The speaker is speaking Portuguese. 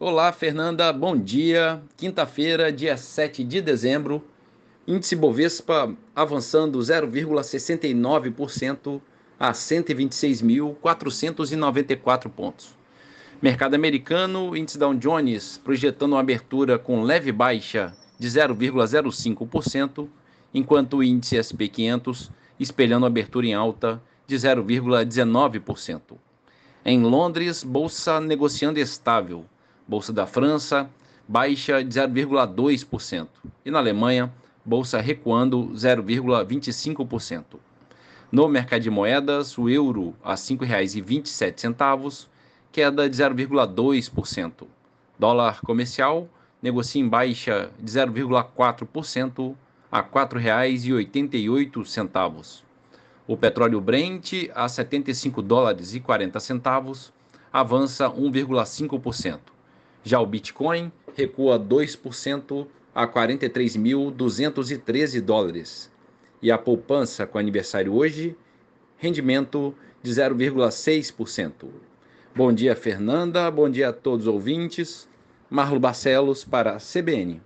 Olá, Fernanda, bom dia. Quinta-feira, dia 7 de dezembro, índice Bovespa avançando 0,69% a 126.494 pontos. Mercado americano, índice Dow Jones projetando uma abertura com leve baixa de 0,05%, enquanto o índice SP 500 espelhando abertura em alta de 0,19%. Em Londres, bolsa negociando estável Bolsa da França, baixa de 0,2%. E na Alemanha, bolsa recuando 0,25%. No mercado de moedas, o euro a R$ 5,27, queda de 0,2%. Dólar comercial negocia em baixa de 0,4% a R$ 4,88. O petróleo Brent a 75 dólares e 40 centavos avança 1,5%. Já o Bitcoin recua 2% a 43.213 dólares. E a poupança com aniversário hoje, rendimento de 0,6%. Bom dia, Fernanda. Bom dia a todos os ouvintes. Marlo Barcelos para a CBN.